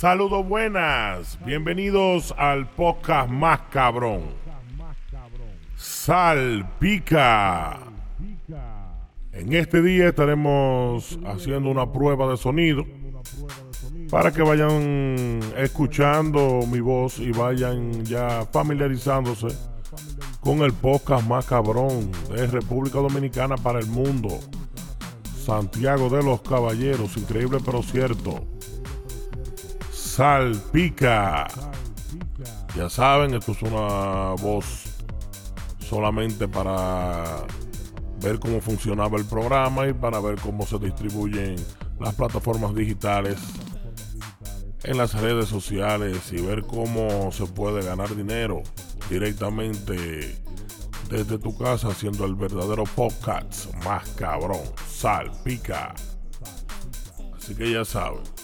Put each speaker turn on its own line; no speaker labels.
Saludos buenas, bienvenidos al podcast más cabrón. Salpica. En este día estaremos haciendo una prueba de sonido para que vayan escuchando mi voz y vayan ya familiarizándose con el podcast más cabrón de República Dominicana para el mundo. Santiago de los Caballeros, increíble pero cierto. Salpica. Ya saben, esto es una voz solamente para ver cómo funcionaba el programa y para ver cómo se distribuyen las plataformas digitales en las redes sociales y ver cómo se puede ganar dinero directamente desde tu casa haciendo el verdadero podcast más cabrón, salpica. Así que ya saben.